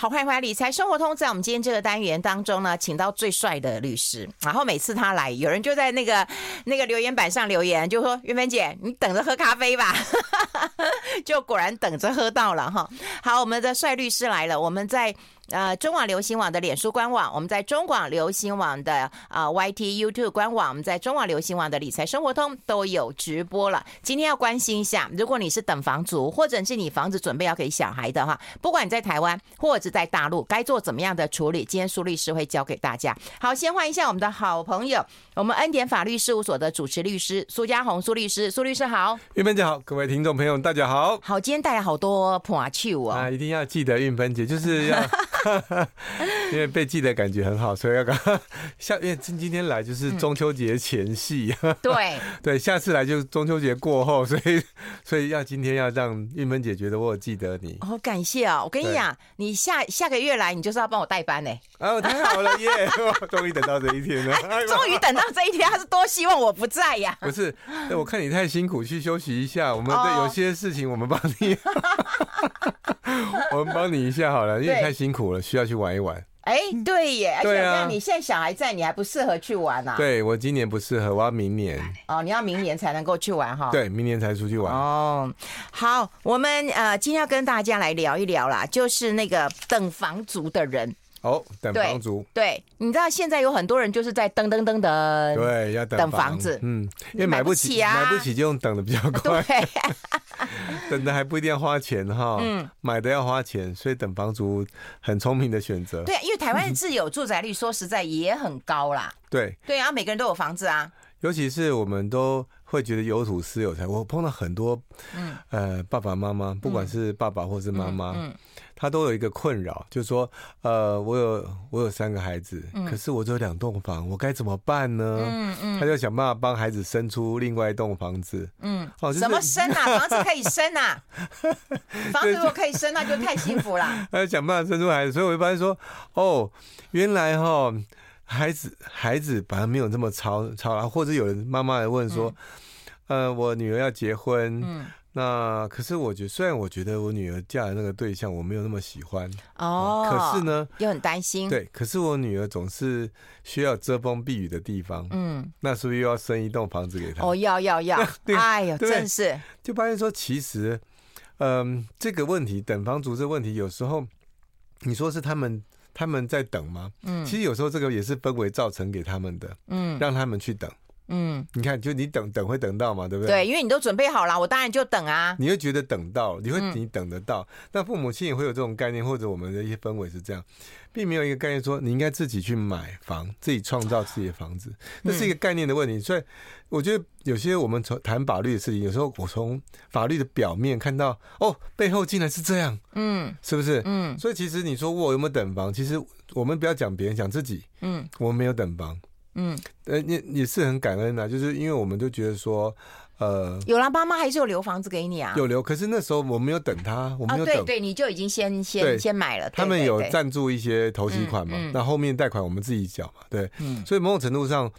好，欢迎回来理财生活通。在我们今天这个单元当中呢，请到最帅的律师。然后每次他来，有人就在那个那个留言板上留言，就说：“韵芬姐，你等着喝咖啡吧。”就果然等着喝到了哈。好，我们的帅律师来了，我们在。呃，中广流行网的脸书官网，我们在中广流行网的啊、呃、YT YouTube 官网，我们在中广流行网的理财生活通都有直播了。今天要关心一下，如果你是等房族，或者是你房子准备要给小孩的话，不管你在台湾或者在大陆，该做怎么样的处理？今天苏律师会教给大家。好，先欢迎一下我们的好朋友，我们恩典法律事务所的主持律师苏家红苏律师，苏律师好，玉芬姐好，各位听众朋友大家好。好，今天带来好多破趣哦，啊，一定要记得玉芬姐就是要。因为被记得感觉很好，所以要刚 下。因为今今天来就是中秋节前夕，嗯、对对，下次来就是中秋节过后，所以所以要今天要让玉芬姐觉得我有记得你。好、哦、感谢啊、哦！我跟你讲，你下下个月来，你就是要帮我代班呢。哦，太好了耶！终于等到这一天了，终于等到这一天，他是多希望我不在呀？不是，我看你太辛苦，去休息一下。我们对有些事情，我们帮你。哦我们帮你一下好了，因为太辛苦了，需要去玩一玩。哎，对耶，对啊，你现在小孩在，你还不适合去玩啊？对，我今年不适合，我要明年。哦，你要明年才能够去玩哈？对，明年才出去玩。哦，好，我们呃今天要跟大家来聊一聊啦，就是那个等房族的人。哦，等房族。对，对，你知道现在有很多人就是在等等等等，对，要等房，等房子，嗯，因为买不起啊，买不起就用等的比较快，对。等的还不一定要花钱哈，嗯，买的要花钱，所以等房族很聪明的选择，对，因为台湾 自有住宅率说实在也很高啦，对，对啊，每个人都有房子啊，尤其是我们都会觉得有土私有财，我碰到很多，嗯，呃，爸爸妈妈，不管是爸爸或是妈妈，嗯。嗯他都有一个困扰，就是说，呃，我有我有三个孩子，嗯、可是我只有两栋房，我该怎么办呢？嗯嗯，他就想办法帮孩子生出另外一栋房子。嗯，哦，怎么生啊？房子可以生啊？房子如果可以生，那就太幸福了。他就想办法生出孩子，所以我就发现说，哦，原来哈，孩子孩子反而没有这么操操劳，或者有人妈妈来问说，嗯、呃，我女儿要结婚。嗯。那可是我觉得，虽然我觉得我女儿嫁的那个对象我没有那么喜欢哦，可是呢又很担心。对，可是我女儿总是需要遮风避雨的地方。嗯，那是不是又要生一栋房子给她？哦，要要要！哎呦，真是就发现说，其实，嗯，这个问题等房族这个问题，有时候你说是他们他们在等吗？嗯，其实有时候这个也是氛围造成给他们的。嗯，让他们去等。嗯，你看，就你等等会等到嘛，对不对？对，因为你都准备好了，我当然就等啊。你会觉得等到，你会你等得到。那、嗯、父母亲也会有这种概念，或者我们的一些氛围是这样，并没有一个概念说你应该自己去买房，自己创造自己的房子，那是一个概念的问题。所以我觉得有些我们从谈法律的事情，有时候我从法律的表面看到，哦，背后竟然是这样，嗯，是不是？嗯，所以其实你说我有没有等房？其实我们不要讲别人，讲自己，嗯，我们没有等房。嗯，呃，也也是很感恩的，就是因为我们都觉得说，呃，有了妈妈还是有留房子给你啊，有留，可是那时候我没有等他，我没有等，对对，你就已经先先先买了，他们有赞助一些头期款嘛，那后面贷款我们自己缴嘛，对，所以某种程度上。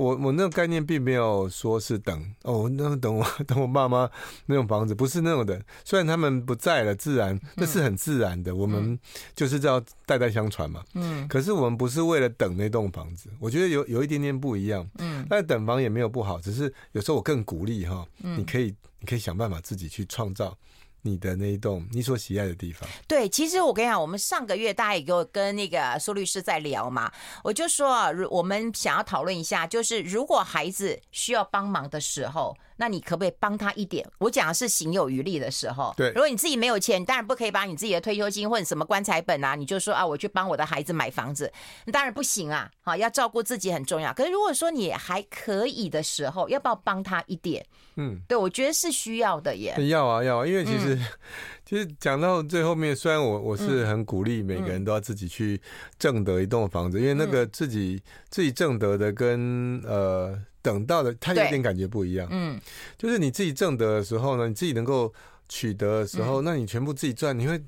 我我那个概念并没有说是等哦，那等我 等我爸妈那种房子不是那种的，虽然他们不在了，自然那是很自然的，嗯、我们就是要代代相传嘛。嗯，可是我们不是为了等那栋房子，我觉得有有一点点不一样。嗯，但等房也没有不好，只是有时候我更鼓励哈，你可以你可以想办法自己去创造。你的那一栋你所喜爱的地方，对，其实我跟你讲，我们上个月大家也给我跟那个苏律师在聊嘛，我就说，我们想要讨论一下，就是如果孩子需要帮忙的时候。那你可不可以帮他一点？我讲的是行有余力的时候。对，如果你自己没有钱，当然不可以把你自己的退休金或者什么棺材本啊，你就说啊，我去帮我的孩子买房子，那当然不行啊。好，要照顾自己很重要。可是如果说你还可以的时候，要不要帮他一点？嗯，对，我觉得是需要的耶。要啊，要啊，因为其实、嗯、其实讲到最后面，虽然我我是很鼓励每个人都要自己去挣得一栋房子，嗯、因为那个自己自己挣得的跟呃。等到的，他有点感觉不一样。嗯，就是你自己挣得的时候呢，你自己能够取得的时候，嗯、那你全部自己赚，你会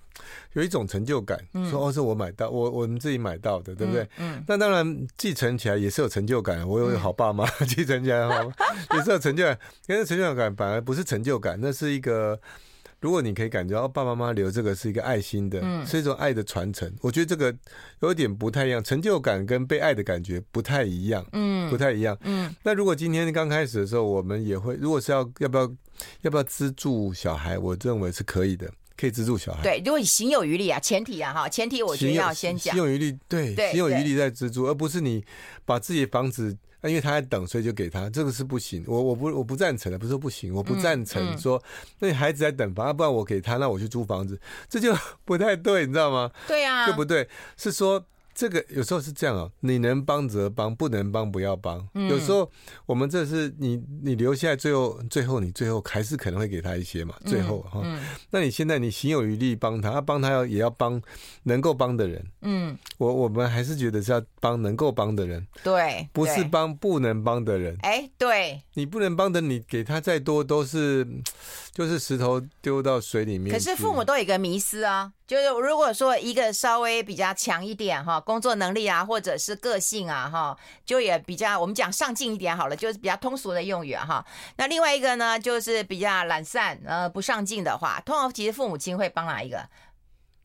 有一种成就感。嗯、说哦，是我买到，我我们自己买到的，对不对？嗯。嗯，那当然继承起来也是有成就感。我有好爸妈，继、嗯、承起来好，也是有成就感。但是成就感反而不是成就感，那是一个如果你可以感觉到爸爸妈妈留这个是一个爱心的，嗯，是一种爱的传承，我觉得这个有点不太一样，成就感跟被爱的感觉不太一样，嗯，不太一样，嗯。那如果今天刚开始的时候，我们也会，如果是要要不要要不要资助小孩，我认为是可以的，可以资助小孩。对，如果你行有余力啊，前提啊哈，前提我觉得要先讲，行有余力，对，行有余力再资助，而不是你把自己的房子。那因为他在等，所以就给他，这个是不行。我我不我不赞成的，不是说不行，我不赞成说，嗯嗯、那孩子在等房，不然我给他，那我去租房子，这就 不太对，你知道吗？对啊，就不对，是说。这个有时候是这样哦，你能帮则帮，不能帮不要帮。嗯、有时候我们这是你你留下来，最后最后你最后还是可能会给他一些嘛。最后哈，嗯嗯、那你现在你行有余力帮他，帮他要也要帮能够帮的人。嗯，我我们还是觉得是要帮能够帮的人。对，不是帮不能帮的人。哎，对，你不能帮的，你给他再多都是就是石头丢到水里面。可是父母都有一个迷思啊。就是如果说一个稍微比较强一点哈，工作能力啊，或者是个性啊哈，就也比较我们讲上进一点好了，就是比较通俗的用语哈。那另外一个呢，就是比较懒散呃不上进的话，通常其实父母亲会帮哪一个？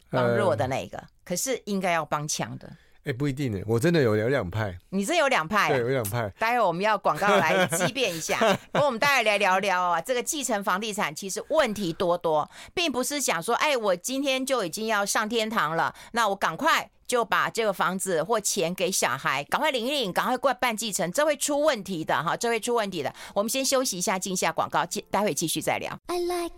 帮弱的那一个，可是应该要帮强的。哎，不一定呢，我真的有有两派。你真有两派？对，有两派。待会我们要广告来激辩一下，不过我们待会来聊聊啊。这个继承房地产其实问题多多，并不是想说，哎，我今天就已经要上天堂了，那我赶快就把这个房子或钱给小孩，赶快领一领，赶快过来办继承，这会出问题的哈，这会出问题的。我们先休息一下，进下广告，待会继续再聊。I like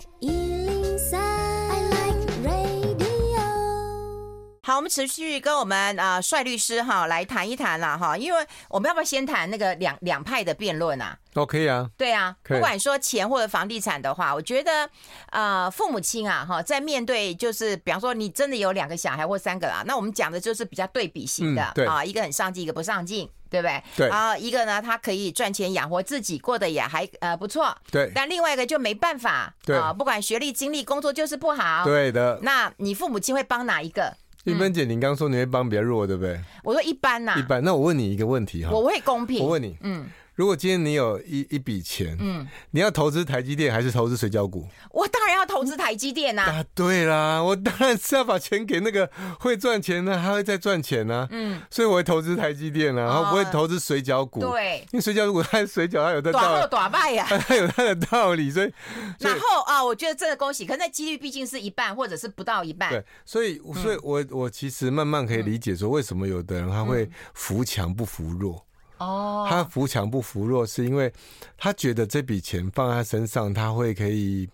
好，我们持续跟我们啊帅律师哈来谈一谈啦哈，因为我们要不要先谈那个两两派的辩论啊？都可以啊。对啊，不管说钱或者房地产的话，我觉得呃父母亲啊哈，在面对就是比方说你真的有两个小孩或三个啦，那我们讲的就是比较对比性的啊，一个很上进，一个不上进，对不对？对。啊，一个呢他可以赚钱养活自己，过得也还呃不错。对。但另外一个就没办法，对啊，不管学历、经历、工作就是不好。对的。那你父母亲会帮哪一个？玉芬姐，你刚刚说你会帮比较弱，对不对？我说一般呐，一般。那我问你一个问题哈，我会公平。我问你，嗯。如果今天你有一一笔钱，嗯，你要投资台积电还是投资水饺股？我当然要投资台积电呐！啊，对啦，我当然是要把钱给那个会赚钱的，还会再赚钱呢。嗯，所以我会投资台积电啊，然后不会投资水饺股。对，因为水饺股它水饺它有的道理，短败呀，它有它的道理，所以然后啊，我觉得真的恭喜，可是那几率毕竟是一半或者是不到一半。对，所以所以我我其实慢慢可以理解说，为什么有的人他会扶强不扶弱。哦，他扶强不扶弱，是因为他觉得这笔钱放在他身上，他会可以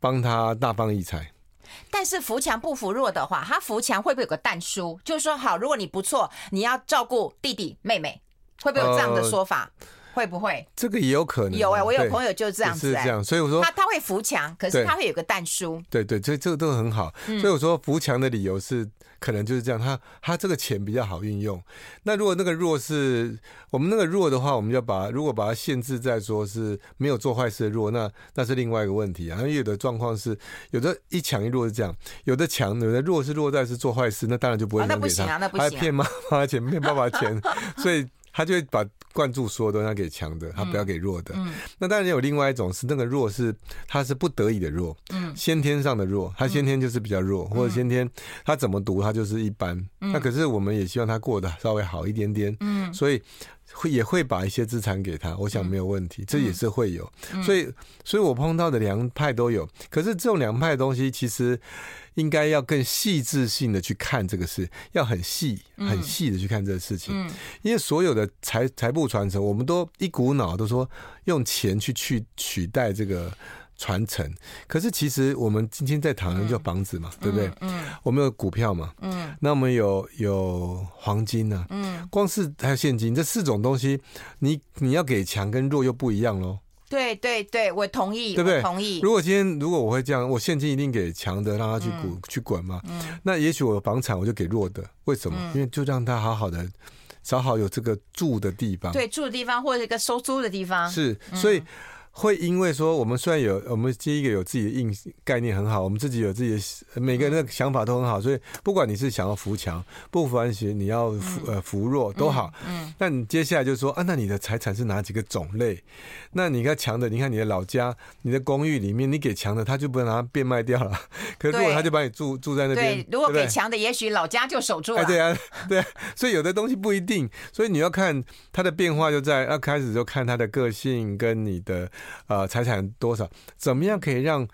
帮他大放异彩。但是扶强不扶弱的话，他扶强会不会有个但书？就是说，好，如果你不错，你要照顾弟弟妹妹，会不会有这样的说法？呃、会不会？这个也有可能。有哎、欸，我有朋友就是这样子、欸，是这样。所以我说，他他会扶墙，可是他会有个蛋书。对对，这这个都很好。所以我说扶墙的理由是。可能就是这样，他他这个钱比较好运用。那如果那个弱是我们那个弱的话，我们就把如果把它限制在说是没有做坏事的弱，那那是另外一个问题啊。因为有的状况是有的一强一弱是这样，有的强有的弱是弱在是做坏事，那当然就不会那不行啊，那不行骗妈妈钱骗爸爸钱，所以。他就会把灌注所有东西要给强的，他不要给弱的。嗯。嗯、那当然有另外一种是那个弱是他是不得已的弱，嗯，先天上的弱，他先天就是比较弱，嗯、或者先天他怎么读他就是一般。嗯、那可是我们也希望他过得稍微好一点点，嗯，所以会也会把一些资产给他，我想没有问题，嗯、这也是会有。嗯、所以，所以我碰到的两派都有，可是这种两派的东西其实。应该要更细致性的去看这个事，要很细、很细的去看这个事情。嗯，因为所有的财财富传承，我们都一股脑都说用钱去去取代这个传承。可是其实我们今天在谈的叫房子嘛，对不对？嗯，我们有股票嘛，嗯，那我们有有黄金呢，嗯，光是还有现金这四种东西，你你要给强跟弱又不一样喽。对对对，我同意，对不对？同意。如果今天如果我会这样，我现金一定给强的，让他去滚、嗯、去滚嘛。嗯。那也许我的房产我就给弱的，为什么？嗯、因为就让他好好的，找好有这个住的地方。对，住的地方或者一个收租的地方。是，所以会因为说，我们虽然有我们第一个有自己的硬概念很好，我们自己有自己的每个人的想法都很好，所以不管你是想要扶强，不扶强，你要扶呃扶弱都好。嗯。那你接下来就是说啊，那你的财产是哪几个种类？那你看强的，你看你的老家，你的公寓里面，你给强的，他就不能拿它变卖掉了。可是如果他就把你住住在那边，对，如果给强的，也许老家就守住了。对啊，对啊。所以有的东西不一定，所以你要看它的变化，就在要开始就看他的个性跟你的。呃，财产多少？怎么样可以让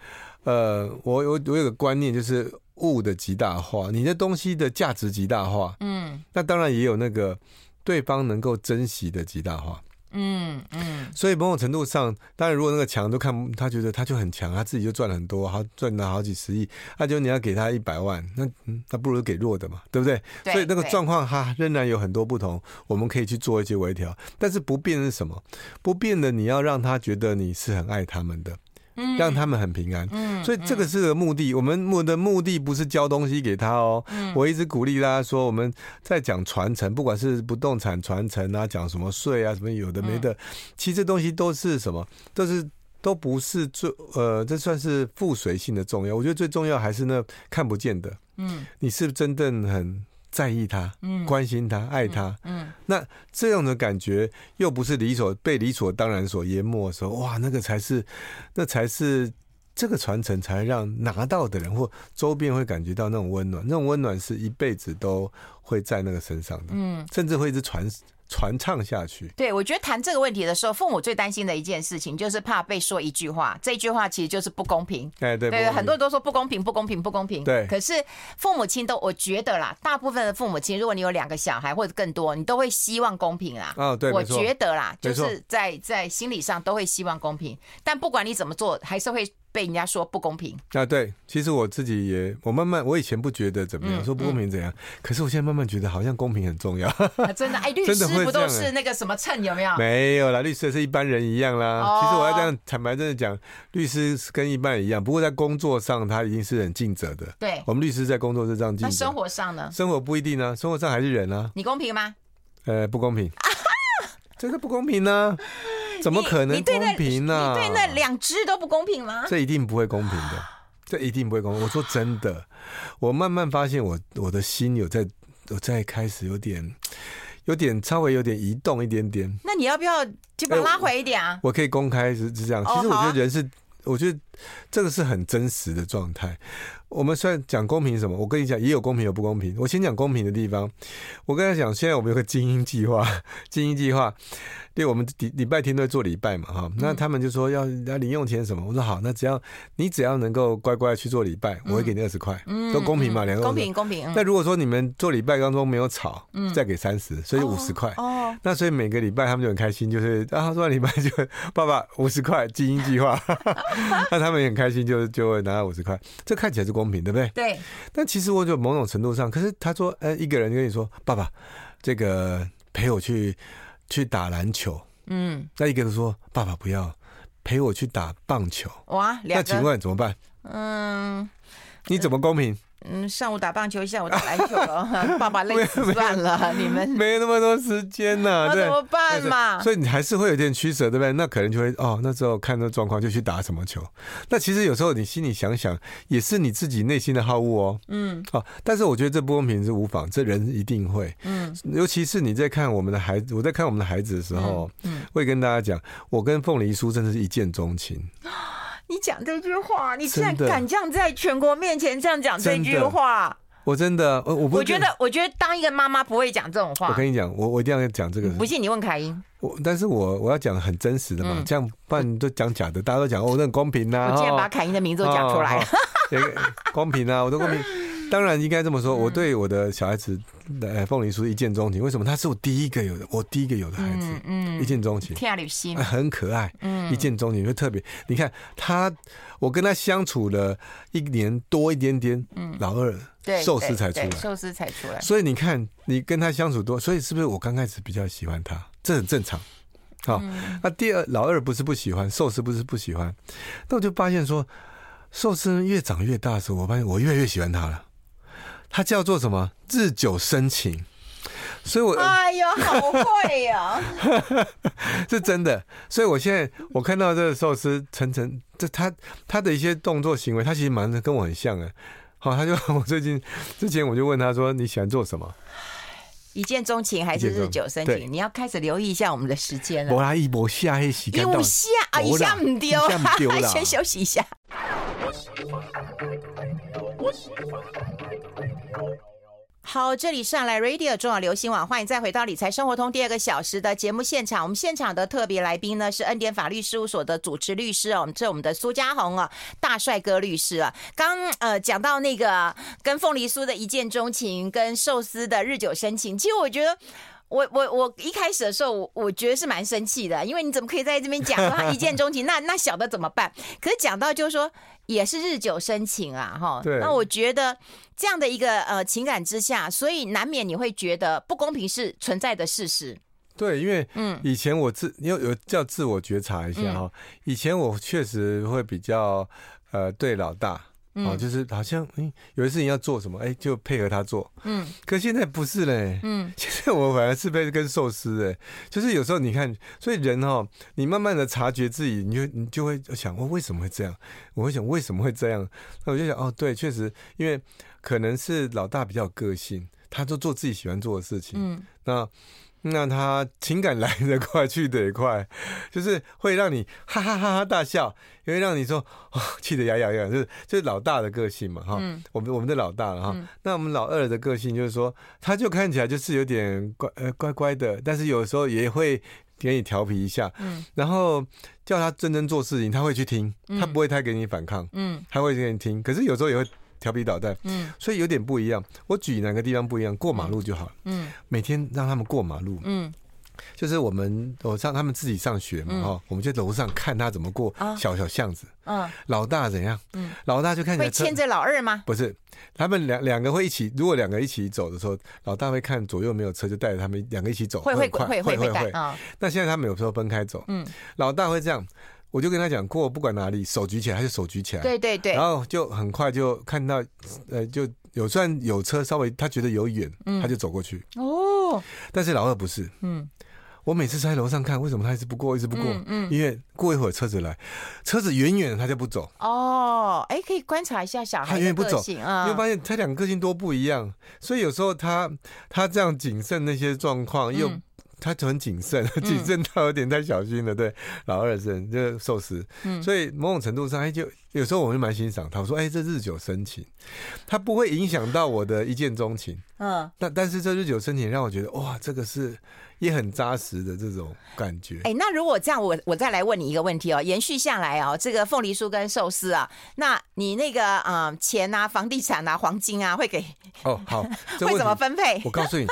呃，我我我有个观念，就是物的极大化，你的东西的价值极大化。嗯，那当然也有那个对方能够珍惜的极大化。嗯嗯，所以某种程度上，当然如果那个强都看他觉得他就很强，他自己就赚了很多，好赚了好几十亿，那就你要给他一百万，那嗯，那不如给弱的嘛，对不对？对，所以那个状况哈仍然有很多不同，我们可以去做一些微调，但是不变的是什么？不变的你要让他觉得你是很爱他们的。让他们很平安，所以这个是个目的。我们目的目的不是交东西给他哦。我一直鼓励大家说，我们在讲传承，不管是不动产传承啊，讲什么税啊，什么有的没的，其实这东西都是什么，都是都不是最呃，这算是附随性的重要。我觉得最重要还是那看不见的。嗯，你是不是真正很？在意他，嗯，关心他，爱他，嗯，嗯，那这样的感觉又不是理所被理所当然所淹没的时候，哇，那个才是，那才是这个传承才让拿到的人或周边会感觉到那种温暖，那种温暖是一辈子都会在那个身上的，嗯，甚至会一直传。传唱下去。对，我觉得谈这个问题的时候，父母最担心的一件事情就是怕被说一句话，这句话其实就是不公平。哎，对，对，很多人都说不公平，不公平，不公平。对。可是父母亲都，我觉得啦，大部分的父母亲，如果你有两个小孩或者更多，你都会希望公平啦。哦，对，我觉得啦，就是在在心理上都会希望公平，但不管你怎么做，还是会。被人家说不公平啊，对，其实我自己也，我慢慢，我以前不觉得怎么样，说不公平怎样，可是我现在慢慢觉得好像公平很重要。真的，哎，律师不都是那个什么秤有没有？没有啦，律师是一般人一样啦。其实我要这样坦白真的讲，律师跟一般人一样，不过在工作上他一定是很尽责的。对，我们律师在工作是这样尽责。那生活上呢？生活不一定呢，生活上还是人啊。你公平吗？呃，不公平，真的不公平呢。怎么可能公平呢？你对那两只都不公平吗？这一定不会公平的，这一定不会公平。我说真的，我慢慢发现我我的心有在，我在开始有点，有点稍微有点移动一点点。那你要不要就把它拉回一点啊？我可以公开是是这样。其实我觉得人是，我觉得这个是很真实的状态。我们虽然讲公平什么，我跟你讲也有公平有不公平。我先讲公平的地方。我跟他讲，现在我们有个精英计划，精英计划。对，我们礼礼拜天都会做礼拜嘛，哈，那他们就说要要零用钱什么，我说好，那只要你只要能够乖乖去做礼拜，我会给你二十块，都公平嘛，两个公平公平。那如果说你们做礼拜当中没有吵，再给三十，所以五十块。哦，那所以每个礼拜他们就很开心，就是啊，做完礼拜就 爸爸五十块精英计划，那他们也很开心，就就会拿到五十块，这看起来是公平，对不对？对。但其实我就某种程度上，可是他说，呃，一个人跟你说，爸爸，这个陪我去。去打篮球，嗯，那一个人说：“爸爸不要陪我去打棒球。”哇，那请问怎么办？嗯，你怎么公平？嗯，上午打棒球，下午打篮球了，爸爸累死算了，你们没那么多时间呐，那怎么办嘛？所以你还是会有点取舍，对不对？那可能就会哦，那时候看那状况就去打什么球。那其实有时候你心里想想，也是你自己内心的好恶哦。嗯，哦，但是我觉得这不公平是无妨，这人一定会。嗯，尤其是你在看我们的孩子，我在看我们的孩子的时候，嗯，会跟大家讲，我跟凤梨叔真的是一见钟情。你讲这句话，你竟然敢这样在全国面前这样讲这句话？我真的，我我不我觉得，我觉得当一个妈妈不会讲这种话。我跟你讲，我我一定要讲这个。不信你问凯英。我，但是我我要讲很真实的嘛，这样不然都讲假的，大家都讲哦，那很公平呐。我竟然把凯英的名字都讲出来了，公平啊，我都公平。当然应该这么说，我对我的小孩子，呃，凤梨酥一见钟情。为什么？他是我第一个有的，我第一个有的孩子，嗯，一见钟情，天旅行，很可爱，嗯，一见钟情，就特别。你看他，我跟他相处了一年多一点点，嗯，老二寿司才出来，寿司才出来。所以你看，你跟他相处多，所以是不是我刚开始比较喜欢他？这很正常。好，那第二老二不是不喜欢寿司，不是不喜欢，那我就发现说，寿司越长越大的时候，我发现我越来越喜欢他了。它叫做什么？日久生情所以我哎呦，好会呀，是真的。所以我现在我看到这个寿司晨晨，这他他的一些动作行为，他其实蛮跟我很像的。好，他就 我最近之前我就问他说，你喜欢做什么？一见钟情还是日久生情？你要开始留意一下我们的时间了。我来一波下黑洗，一下啊，一下唔丢，先休息一下。好，这里上来 Radio 中广流行网，欢迎再回到理财生活通第二个小时的节目现场。我们现场的特别来宾呢是恩典法律事务所的主持律师哦，我们这我们的苏家宏啊，大帅哥律师啊。刚呃讲到那个跟凤梨酥的一见钟情，跟寿司的日久生情，其实我觉得。我我我一开始的时候，我我觉得是蛮生气的，因为你怎么可以在这边讲一见钟情？那那小的怎么办？可是讲到就是说，也是日久生情啊，哈。对。那我觉得这样的一个呃情感之下，所以难免你会觉得不公平是存在的事实。对，因为嗯，以前我自有有叫自我觉察一下哈，以前我确实会比较呃对老大。哦，就是好像嗯，有一次你要做什么，哎，就配合他做。嗯，可现在不是嘞。嗯，现在我反而是被跟寿司哎，就是有时候你看，所以人哈，你慢慢的察觉自己，你就你就会想，我为什么会这样？我会想为什么会这样？那我就想，哦，对，确实，因为可能是老大比较有个性，他就做自己喜欢做的事情。嗯，那。那他情感来得快，去得也快，就是会让你哈哈哈哈大笑，也会让你说 哦，气得牙痒痒，就是就是老大的个性嘛，哈、嗯，我们我们的老大了哈。嗯、那我们老二的个性就是说，他就看起来就是有点乖呃乖乖的，但是有时候也会给你调皮一下，嗯，然后叫他认真做事情，他会去听，他不会太给你反抗，嗯，他会给你听，可是有时候也会。调皮捣蛋，嗯，所以有点不一样。我举哪个地方不一样？过马路就好，嗯，每天让他们过马路，嗯，就是我们我让他们自己上学嘛，哈，我们就楼上看他怎么过小小巷子，嗯，老大怎样？嗯，老大就看起来会牵着老二吗？不是，他们两两个会一起。如果两个一起走的时候，老大会看左右没有车，就带着他们两个一起走，会会会会会会。那现在他们有时候分开走，嗯，老大会这样。我就跟他讲过，不管哪里，手举起来，他就手举起来。对对对。然后就很快就看到，呃，就有算有车，稍微他觉得有远，他就走过去。哦。但是老二不是。嗯。我每次在楼上看，为什么他一直不过，一直不过？嗯。因为过一会儿车子来，车子远远的他就不走。哦。哎，可以观察一下小孩的个性啊。你会发现他两个个性多不一样，所以有时候他他这样谨慎那些状况又。他就很谨慎，谨慎到有点太小心了。对，老二生就寿司，所以某种程度上，哎，就有时候我就蛮欣赏他。我说，哎，这日久生情，他不会影响到我的一见钟情。嗯，但但是这日久生情让我觉得，哇，这个是也很扎实的这种感觉。哎，那如果这样，我我再来问你一个问题哦，延续下来哦，这个凤梨酥跟寿司啊，那你那个嗯钱啊、房地产啊、黄金啊，会给哦好，会怎么分配？我告诉你。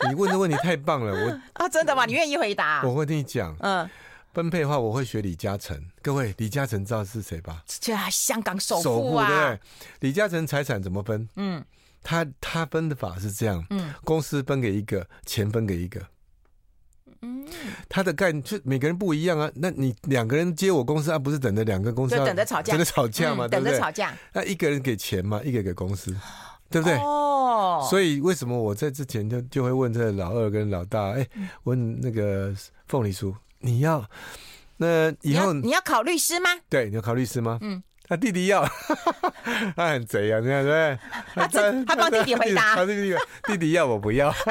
你问的问题太棒了，我 啊，真的吗？你愿意回答？我会跟你讲，嗯，分配的话，我会学李嘉诚。各位，李嘉诚知道是谁吧？这香港首富啊！对，李嘉诚财产怎么分？嗯，他他分的法是这样，嗯，公司分给一个，钱分给一个，嗯，他的概念就每个人不一样啊。那你两个人接我公司，啊，不是等着两个公司等着吵架，等着吵架嘛，等着吵架。那一个人给钱嘛，一个给公司。对不对？哦，所以为什么我在之前就就会问这个老二跟老大？哎，问那个凤梨叔，你要那以后你要考律师吗？对，你要考律师吗？嗯，他弟弟要，他很贼啊，你看对不对？他他他帮弟弟回答，他弟弟弟弟要我不要。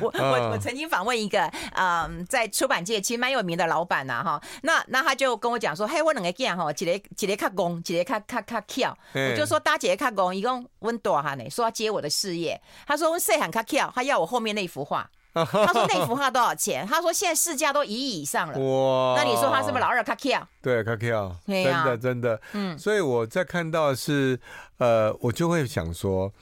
我我我曾经访问一个嗯，在出版界其实蛮有名的老板呐哈，那那他就跟我讲说，嘿，我两个囝哈，一个一个较憨，一个较较较巧，我就说大姐较憨，伊讲温大汉呢，说要接我的事业，他说温细汉较巧，他要我后面那幅画，他说那 幅画多少钱？他说现在市价都一亿以上了，哇，那你说他是不是老二？较巧？对，较巧，真的真的，嗯，所以我在看到是呃，我就会想说。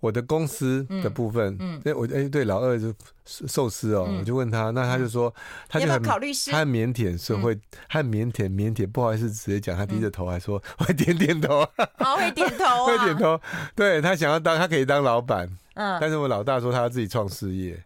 我的公司的部分，嗯，哎，我哎，对，老二就寿司哦，我就问他，那他就说，他就很考律师，他很腼腆，是会，他很腼腆，腼腆，不好意思，直接讲，他低着头还说会点点头，好 会点头，会点头，对，他想要当，他可以当老板，嗯，但是我老大说他要自己创事业，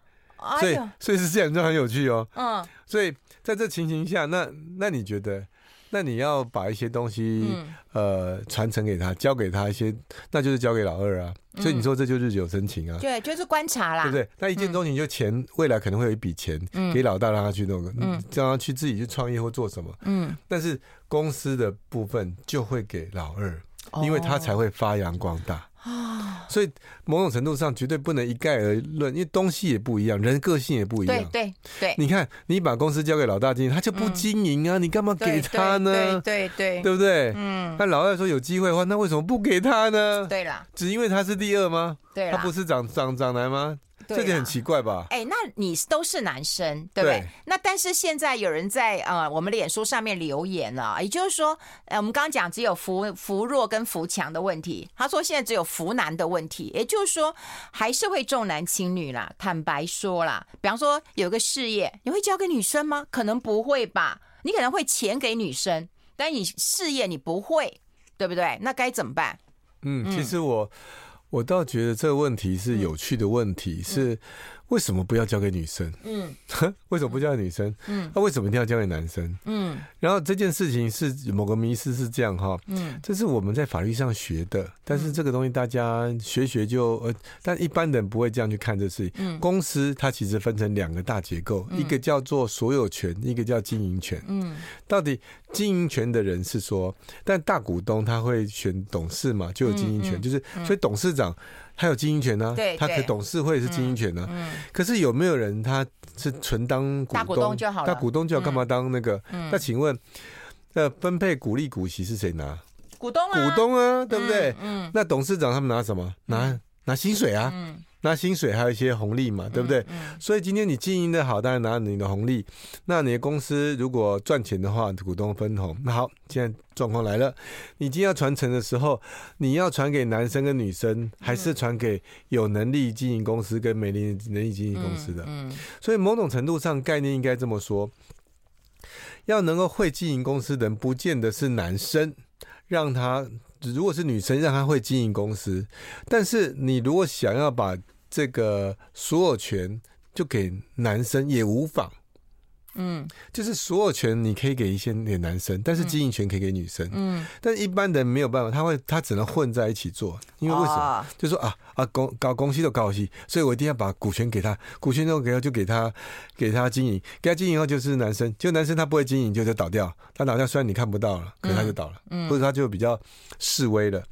所以所以是这样，就很有趣哦，嗯，所以在这情形下，那那你觉得那你要把一些东西呃传承给他，交给他一些，那就是交给老二啊。所以你说这就日久生情啊？对，就是观察啦，对不对？那一见钟情就钱，未来可能会有一笔钱给老大，让他去弄个，嗯，让他去自己去创业或做什么，嗯。但是公司的部分就会给老二，因为他才会发扬光大。啊，所以某种程度上绝对不能一概而论，因为东西也不一样，人个性也不一样。对对对，你看，你把公司交给老大经营，他就不经营啊，你干嘛给他呢？对对，对不对？嗯，那老二说有机会的话，那为什么不给他呢？对啦，只因为他是第二吗？对，他不是长长长男吗？这点很奇怪吧？哎，那你都是男生，对不对？对，那但是现在有人在呃我们脸书上面留言了，也就是说，呃，我们刚刚讲只有扶扶弱跟扶强的问题，他说现在只有扶男的问题，也就是说还是会重男轻女啦。坦白说啦，比方说有个事业，你会交给女生吗？可能不会吧，你可能会钱给女生，但你事业你不会，对不对？那该怎么办？嗯，其实我。我倒觉得这个问题是有趣的问题，嗯、是为什么不要交给女生？嗯，为什么不交给女生？嗯，那、啊、为什么一定要交给男生？嗯，然后这件事情是某个迷思是这样哈，嗯，这是我们在法律上学的，但是这个东西大家学学就呃，但一般人不会这样去看这事情。嗯，公司它其实分成两个大结构，嗯、一个叫做所有权，一个叫经营权。嗯，到底经营权的人是说，但大股东他会选董事嘛，就有经营权，嗯、就是所以董事长。他有经营权呢，他可董事会是经营权呢。可是有没有人他是纯当股东？大股东就好了。大股东就要干嘛当那个？那请问，那分配股利股息是谁拿？股东啊，股东啊，对不对？嗯。那董事长他们拿什么？拿拿薪水啊。拿薪水还有一些红利嘛，对不对？嗯嗯、所以今天你经营的好，当然拿你的红利。那你的公司如果赚钱的话，股东分红。那好，现在状况来了，你今天要传承的时候，你要传给男生跟女生，还是传给有能力经营公司跟没能力经营公司的？嗯。嗯，所以某种程度上，概念应该这么说：要能够会经营公司的人，不见得是男生，让他。如果是女生，让她会经营公司，但是你如果想要把这个所有权就给男生，也无妨。嗯，就是所有权你可以给一些给男生，但是经营权可以给女生。嗯，但一般人没有办法，他会他只能混在一起做，因为为什么？就说啊啊公搞公司都搞西，所以我一定要把股权给他，股权都给他就给他给他经营，给他经营后就是男生，就男生他不会经营就就倒掉，他倒掉虽然你看不到了，可是他就倒了，嗯，或者他就比较示威了。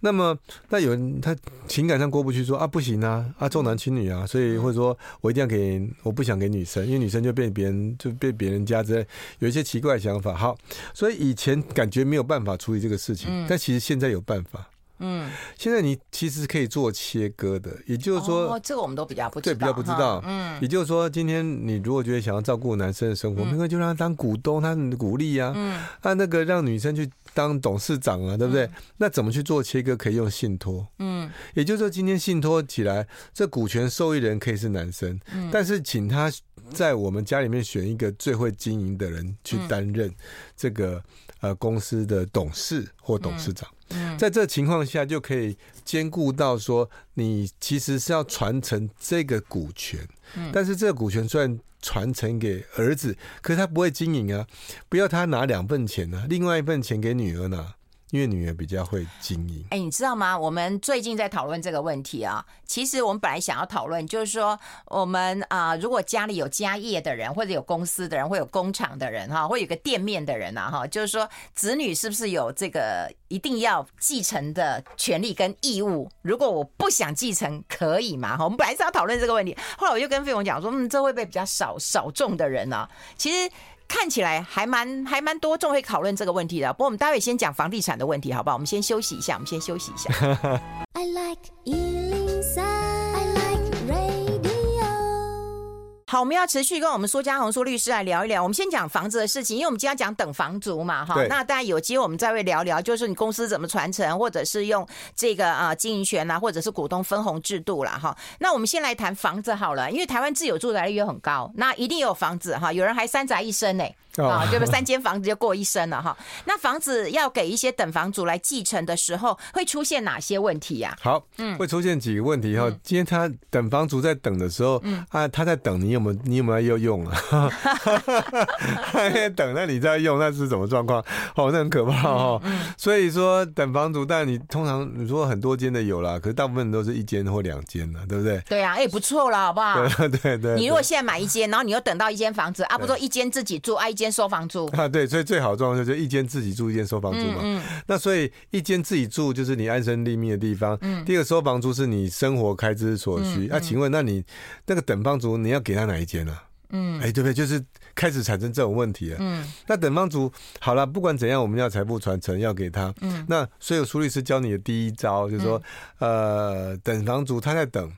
那么那有人他情感上过不去，说啊不行啊啊重男轻女啊，所以或者说我一定要给我不想给女生，因为女生就被别人。就被别人家之类有一些奇怪的想法，好，所以以前感觉没有办法处理这个事情，嗯、但其实现在有办法。嗯，现在你其实可以做切割的，也就是说，哦，这个我们都比较不知道，对，比较不知道。嗯，也就是说，今天你如果觉得想要照顾男生的生活，那个、嗯、就让他当股东，他鼓励啊，嗯，那那个让女生去当董事长啊，对不对？嗯、那怎么去做切割？可以用信托。嗯，也就是说，今天信托起来，这股权受益人可以是男生，嗯，但是请他在我们家里面选一个最会经营的人去担任这个呃公司的董事或董事长。在这情况下，就可以兼顾到说，你其实是要传承这个股权，但是这个股权虽然传承给儿子，可是他不会经营啊，不要他拿两份钱呢，另外一份钱给女儿呢。因为女儿比较会经营。哎，你知道吗？我们最近在讨论这个问题啊。其实我们本来想要讨论，就是说，我们啊，如果家里有家业的人，或者有公司的人，或有工厂的人，哈，或有个店面的人啊，哈，就是说，子女是不是有这个一定要继承的权利跟义务？如果我不想继承，可以吗？哈，我们本来是要讨论这个问题，后来我就跟费勇讲说，嗯，这会不会比较少少众的人呢、啊？其实。看起来还蛮还蛮多众会讨论这个问题的，不过我们待会先讲房地产的问题，好不好？我们先休息一下，我们先休息一下。好，我们要持续跟我们苏家红苏律师来聊一聊。我们先讲房子的事情，因为我们今天要讲等房族嘛，哈。那当然有机会我们再会聊聊，就是你公司怎么传承，或者是用这个啊经营权啊，或者是股东分红制度啦。哈。那我们先来谈房子好了，因为台湾自有住宅率又很高，那一定有房子哈。有人还三宅一生呢。啊，对不对？三间房子就过一生了哈。那房子要给一些等房主来继承的时候，会出现哪些问题呀？好，嗯，会出现几个问题哈。今天他等房主在等的时候，嗯啊，他在等，你有没有你有没有要用啊？在等，那你在用，那是什么状况？哦，那很可怕哦。嗯嗯、所以说等房主，但你通常你说很多间的有啦，可是大部分都是一间或两间的，对不对？对啊，哎、欸，不错了，好不好？对对对。你如果现在买一间，然后你又等到一间房子啊，不说一间自己住啊，一间收房租 啊，对，所以最好状况就是一间自己住，一间收房租嘛。嗯，嗯。那所以一间自己住就是你安身立命的地方。嗯。第二个收房租是你生活开支所需。嗯嗯、啊，请问那你那个等房族你要给他哪一间呢、啊？嗯，哎，对不对？就是开始产生这种问题了。嗯，那等房族好了，不管怎样，我们要财富传承，要给他。嗯，那所以苏律师教你的第一招就是说，嗯、呃，等房族他在等，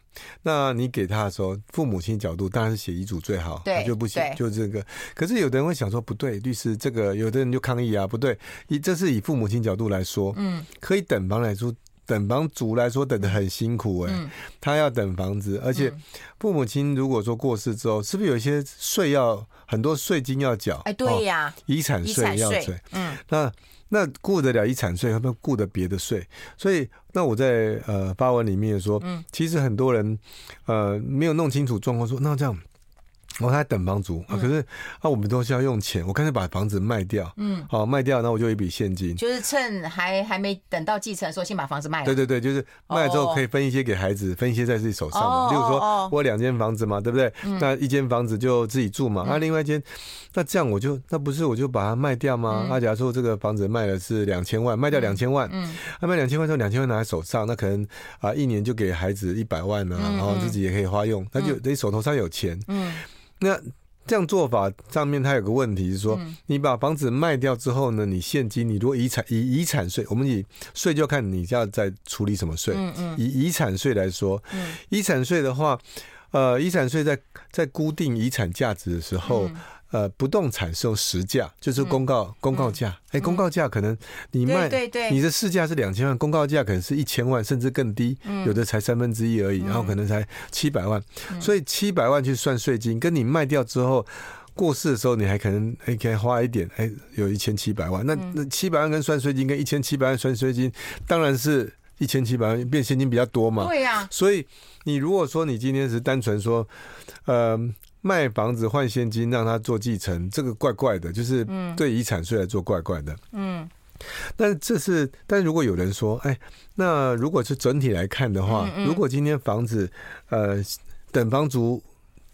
那你给他的时候，父母亲角度当然是写遗嘱最好，他，就不写，就这个。可是有的人会想说，不对，律师这个，有的人就抗议啊，不对，以这是以父母亲角度来说，嗯，可以等房来说。等房族来说，等的很辛苦哎、欸，嗯、他要等房子，而且父母亲如果说过世之后，是不是有一些税要很多税金要缴？哎，对呀、啊，遗产税要缴。嗯，那那顾得了遗产税，会不会顾得别的税？所以，那我在呃发文里面说，嗯，其实很多人呃没有弄清楚状况，说那这样。我还等房租啊，可是啊，我们都是要用钱，我干脆把房子卖掉，嗯，好卖掉，那我就一笔现金，就是趁还还没等到继承的时候，先把房子卖了。对对对，就是卖了之后可以分一些给孩子，分一些在自己手上嘛。例如说，我两间房子嘛，对不对？那一间房子就自己住嘛，那另外一间，那这样我就那不是我就把它卖掉吗？那假如说这个房子卖的是两千万，卖掉两千万，嗯，那卖两千万之后，两千万拿在手上，那可能啊一年就给孩子一百万呢，然后自己也可以花用，那就等于手头上有钱，嗯。那这样做法上面，它有个问题是说，你把房子卖掉之后呢，你现金，你如果遗产以遗产税，我们以税就看你要在处理什么税。嗯嗯。以遗产税来说，遗产税的话，呃，遗产税在在固定遗产价值的时候。呃，不动产是用实价，就是公告、嗯、公告价。哎、公告价可能你卖，对对对，你的市价是两千万，公告价可能是一千万，甚至更低，嗯、有的才三分之一而已，然后可能才七百万。嗯、所以七百万去算税金，跟你卖掉之后过世的时候，你还可能还可以花一点，哎、欸，有一千七百万。那那七百万跟算税金跟一千七百万算税金，当然是一千七百万变现金比较多嘛。对呀、啊。所以你如果说你今天是单纯说，呃。卖房子换现金让他做继承，这个怪怪的，就是对遗产税来做怪怪的。嗯，但这是，但如果有人说，哎，那如果是整体来看的话，嗯嗯、如果今天房子，呃，等房族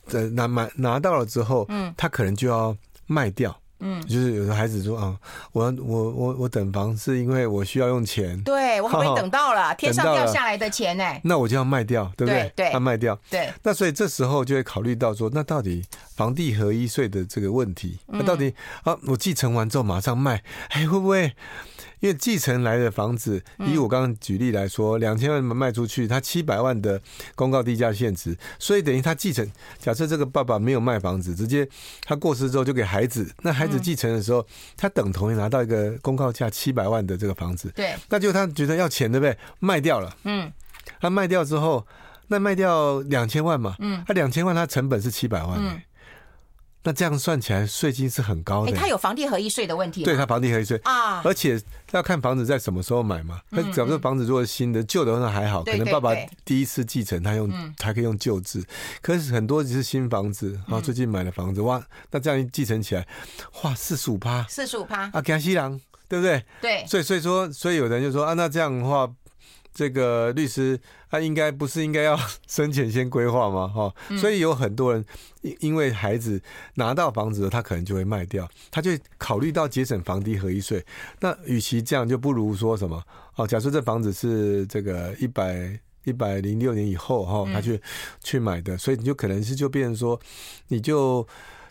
呃拿买拿到了之后，嗯，他可能就要卖掉。嗯，就是有的孩子说啊，我我我我等房是因为我需要用钱，对，我还没等到了 天上掉下来的钱呢，那我就要卖掉，对不对？对，要卖掉，对。那所以这时候就会考虑到说，那到底房地合一税的这个问题，那到底啊，我继承完之后马上卖，哎，会不会？因为继承来的房子，以我刚刚举例来说，两千万卖出去，他七百万的公告地价限值，所以等于他继承。假设这个爸爸没有卖房子，直接他过世之后就给孩子，那孩子继承的时候，他等同于拿到一个公告价七百万的这个房子。对，那就他觉得要钱，对不对？卖掉了。嗯，他卖掉之后，那卖掉两千万嘛。嗯，他两千万，他成本是七百万。嗯。那这样算起来，税金是很高的。他有房地合一税的问题。对，他房地合一税啊，而且要看房子在什么时候买嘛。那假如房子如果是新的，旧的那还好，可能爸爸第一次继承，他用还可以用旧制。可是很多只是新房子，啊最近买的房子，哇，那这样一继承起来，哇，四十五趴，四十五趴啊，江西郎，对不对？对。所以，所以说，所以有人就说啊，那这样的话。这个律师他应该不是应该要生前先规划吗？哈，所以有很多人因因为孩子拿到房子了，他可能就会卖掉，他就考虑到节省房地合一税。那与其这样，就不如说什么哦？假设这房子是这个一百一百零六年以后哈，他去去买的，所以你就可能是就变成说，你就。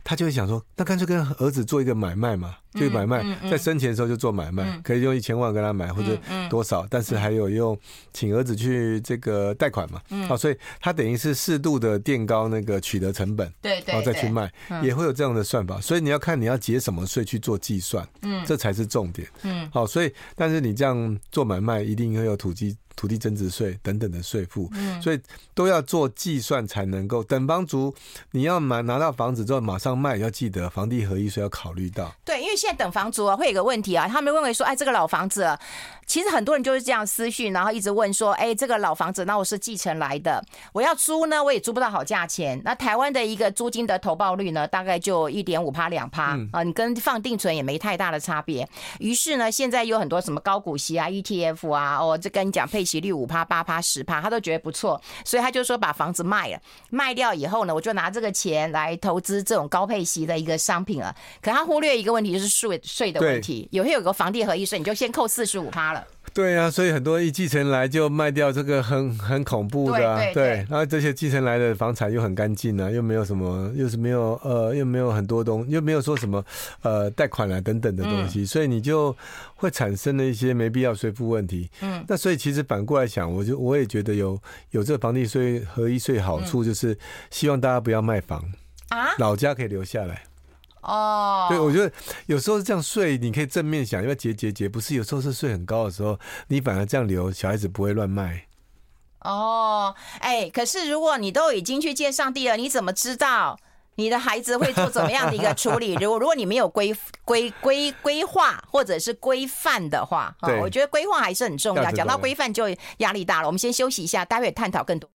他就会想说，那干脆跟儿子做一个买卖嘛，就买卖，在生前的时候就做买卖，可以用一千万跟他买或者多少，但是还有用请儿子去这个贷款嘛，啊，所以他等于是适度的垫高那个取得成本，对，然后再去卖，也会有这样的算法。所以你要看你要结什么税去做计算，嗯，这才是重点，嗯，好，所以但是你这样做买卖一定会有土地。土地增值税等等的税负，嗯，所以都要做计算才能够。等房族你要买拿到房子之后马上卖，要记得房地合一税要考虑到。对，因为现在等房族啊，会有个问题啊，他们认为说，哎，这个老房子，其实很多人就是这样私讯，然后一直问说，哎，这个老房子，那我是继承来的，我要租呢，我也租不到好价钱。那台湾的一个租金的投报率呢，大概就一点五趴两趴啊，你跟放定存也没太大的差别。于是呢，现在有很多什么高股息啊、ETF 啊，哦，这跟你讲配息率五趴、八趴、十趴，他都觉得不错，所以他就说把房子卖了，卖掉以后呢，我就拿这个钱来投资这种高配息的一个商品了。可他忽略一个问题，就是税税的问题，有些有个房地合一税，你就先扣四十五趴了。对啊，所以很多一继承来就卖掉，这个很很恐怖的、啊。对，对，对，对，然后这些继承来的房产又很干净啊，又没有什么，又是没有呃，又没有很多东，又没有说什么呃贷款啊等等的东西，嗯、所以你就会产生了一些没必要税负问题。嗯，那所以其实反过来想，我就我也觉得有有这个房地税合一税好处，就是希望大家不要卖房啊，老家可以留下来。哦，对，我觉得有时候这样睡，你可以正面想，因为节节节不是有时候是睡很高的时候，你反而这样留，小孩子不会乱卖。哦，哎，可是如果你都已经去见上帝了，你怎么知道你的孩子会做怎么样的一个处理？如果如果你没有规规规规划或者是规范的话，对，我觉得规划还是很重要。讲到规范就压力大了。我们先休息一下，待会探讨更多。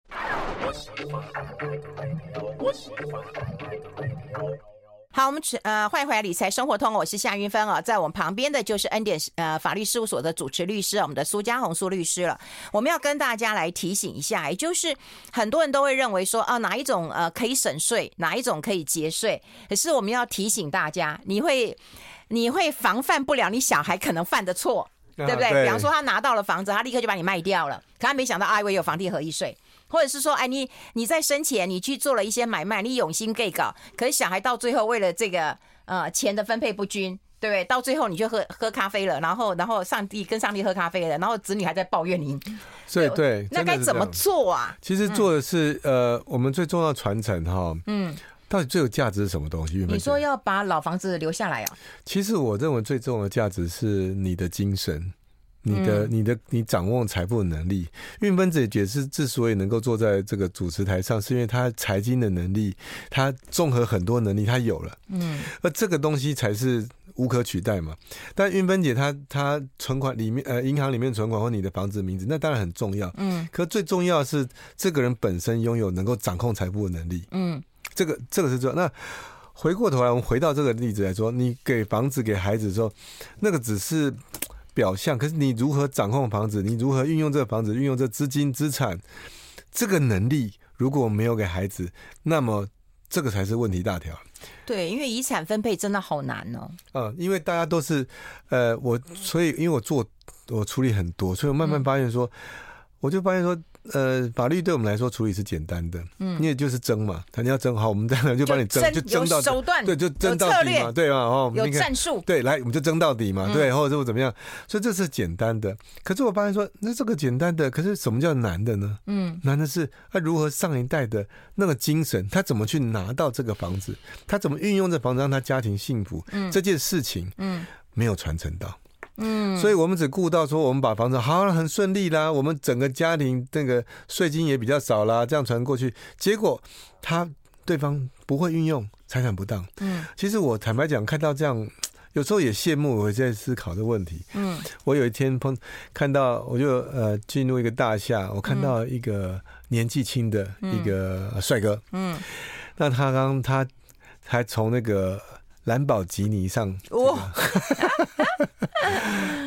好，我们呃欢迎回来理财生活通，我是夏云芬啊，在我们旁边的就是恩典呃法律事务所的主持律师，我们的苏家红苏律师了。我们要跟大家来提醒一下，也就是很多人都会认为说啊，哪一种呃可以省税，哪一种可以节税，可是我们要提醒大家，你会你会防范不了你小孩可能犯的错，对不对？比方说他拿到了房子，他立刻就把你卖掉了，可他没想到啊，我有房地合一税。或者是说，哎，你你在生前你去做了一些买卖，你用心给搞，可是小孩到最后为了这个呃钱的分配不均，对不对？到最后你就喝喝咖啡了，然后然后上帝跟上帝喝咖啡了，然后子女还在抱怨您，所以对，那该怎么做啊？其实做的是、嗯、呃，我们最重要的传承哈，嗯，到底最有价值是什么东西？你说要把老房子留下来啊？其实我认为最重要的价值是你的精神。你的、你的、你掌握财富的能力，运分姐姐是之所以能够坐在这个主持台上，是因为她财经的能力，她综合很多能力，她有了。嗯，而这个东西才是无可取代嘛。但运芬姐她她存款里面，呃，银行里面存款或你的房子名字，那当然很重要。嗯，可最重要的是这个人本身拥有能够掌控财富的能力。嗯，这个这个是重要。那回过头来，我们回到这个例子来说，你给房子给孩子的时候，那个只是。表象，可是你如何掌控房子？你如何运用这个房子？运用这资金资产这个能力，如果没有给孩子，那么这个才是问题大条。对，因为遗产分配真的好难哦。嗯，因为大家都是，呃，我所以因为我做我处理很多，所以我慢慢发现说，嗯、我就发现说。呃，法律对我们来说处理是简单的，嗯，因为就是争嘛，他你要争好，我们当然就帮你争，就争到手段，对，就争到底嘛，对嘛，哦，有战术，对，来，我们就争到底嘛，对，或者是怎么样，所以这是简单的。可是我发现说，那这个简单的，可是什么叫难的呢？嗯，难的是他如何上一代的那个精神，他怎么去拿到这个房子，他怎么运用这房子让他家庭幸福，嗯，这件事情，嗯，没有传承到。嗯，所以我们只顾到说，我们把房子好了，很顺利啦，我们整个家庭那个税金也比较少啦，这样传过去，结果他对方不会运用财产不当。嗯，其实我坦白讲，看到这样，有时候也羡慕，我在思考的问题。嗯，我有一天碰看到，我就呃进入一个大厦，我看到一个年纪轻的一个帅哥。嗯，那他刚他还从那个。兰博基尼上，哇！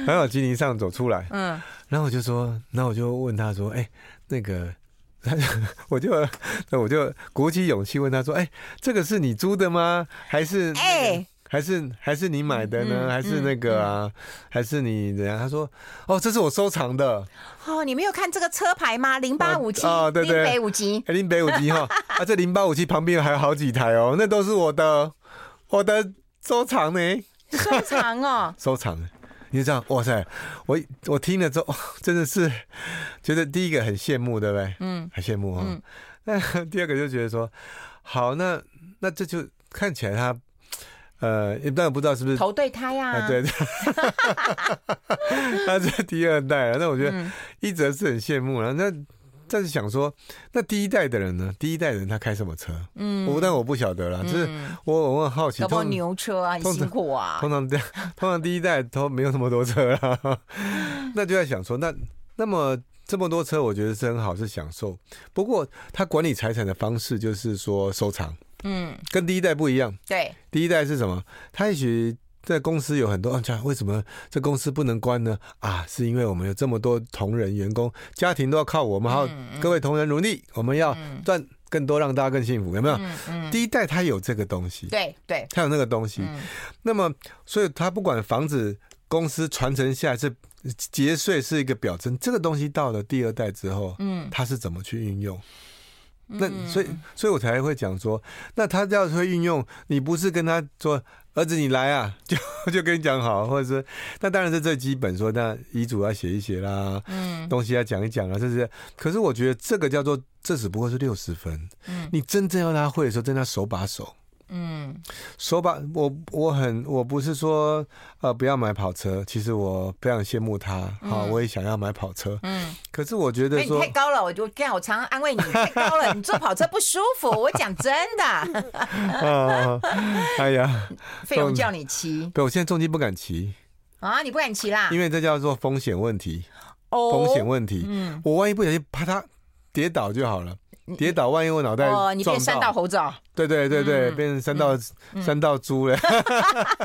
兰博基尼上走出来，嗯，然后我就说，那我就问他说，哎、欸，那个，他就我就那我就鼓起勇气问他说，哎、欸，这个是你租的吗？还是哎、欸，还是还是你买的呢？嗯、还是那个啊？嗯、还是你怎样？他说，哦，这是我收藏的。哦，你没有看这个车牌吗？零八五七哦，对对，零北五七，零北五七哈，啊，这零八五七旁边还有好几台哦，那都是我的。我的收藏呢？收藏哦，收藏。你就这样，哇塞！我我听了之后，真的是觉得第一个很羡慕，对不对？嗯，很羡慕哈。嗯、那 第二个就觉得说，好，那那这就看起来他呃，一般不知道是不是头对胎呀、啊？对对，他是第二代了。那我觉得一则是很羡慕了。那但是想说，那第一代的人呢？第一代人他开什么车？嗯，我但我不晓得了。就是我我很好奇，坐牛车啊，很辛苦啊。通常通常第一代都没有那么多车了。那就在想说，那那么这么多车，我觉得是很好，是享受。不过他管理财产的方式就是说收藏。嗯，跟第一代不一样。对，第一代是什么？他也许在公司有很多，啊，为什么这公司不能关呢？啊，是因为我们有这么多同仁员工，家庭都要靠我们。还有，各位同仁努力，我们要赚更多，让大家更幸福，有没有？第一代他有这个东西，对对，他有那个东西。那么，所以他不管房子、公司传承下来是节税是一个表征，这个东西到了第二代之后，嗯，他是怎么去运用？那所以，所以我才会讲说，那他要是会运用，你不是跟他说儿子你来啊，就就跟你讲好，或者是那当然是最基本说，那遗嘱要写一写啦，嗯，东西要讲一讲啊，这是。可是我觉得这个叫做，这只不过是六十分，嗯，你真正要他会的时候，真的要手把手。嗯，说吧，我我很我不是说呃不要买跑车，其实我非常羡慕他，好，我也想要买跑车。嗯，可是我觉得说、太高了，我就这样，我常常安慰你太高了，你坐跑车不舒服。我讲真的。啊，哎呀，费用叫你骑，对，我现在重机不敢骑啊，你不敢骑啦？因为这叫做风险问题，哦风险问题。嗯，我万一不小心啪嗒跌倒就好了。跌倒，万一我脑袋哦，你变三道猴子哦？对对对对，变成三道三道猪了，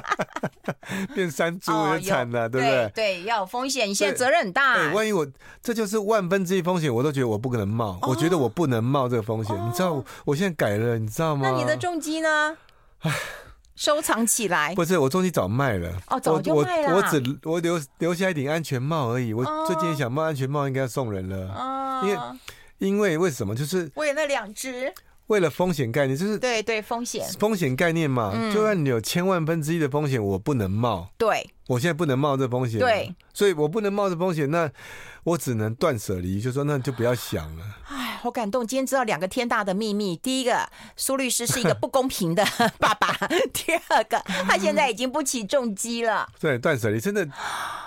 变三猪也惨了，对不对？对，要有风险，你现在责任很大。对，万一我这就是万分之一风险，我都觉得我不可能冒，我觉得我不能冒这个风险。你知道，我现在改了，你知道吗？那你的重机呢？收藏起来。不是，我重机早卖了。哦，早就卖了。我只我留留下一顶安全帽而已。我最近想卖安全帽，应该要送人了，因为。因为为什么？就是为了那两只，为了风险概念，就是对对风险风险概念嘛。就算你有千万分之一的风险，我不能冒。对，我现在不能冒这风险。对，所以我不能冒这风险，那我只能断舍离，就说那就不要想了。哎，好感动！今天知道两个天大的秘密：第一个，苏律师是一个不公平的 爸爸；第二个，他现在已经不起重机了。对，断舍离真的，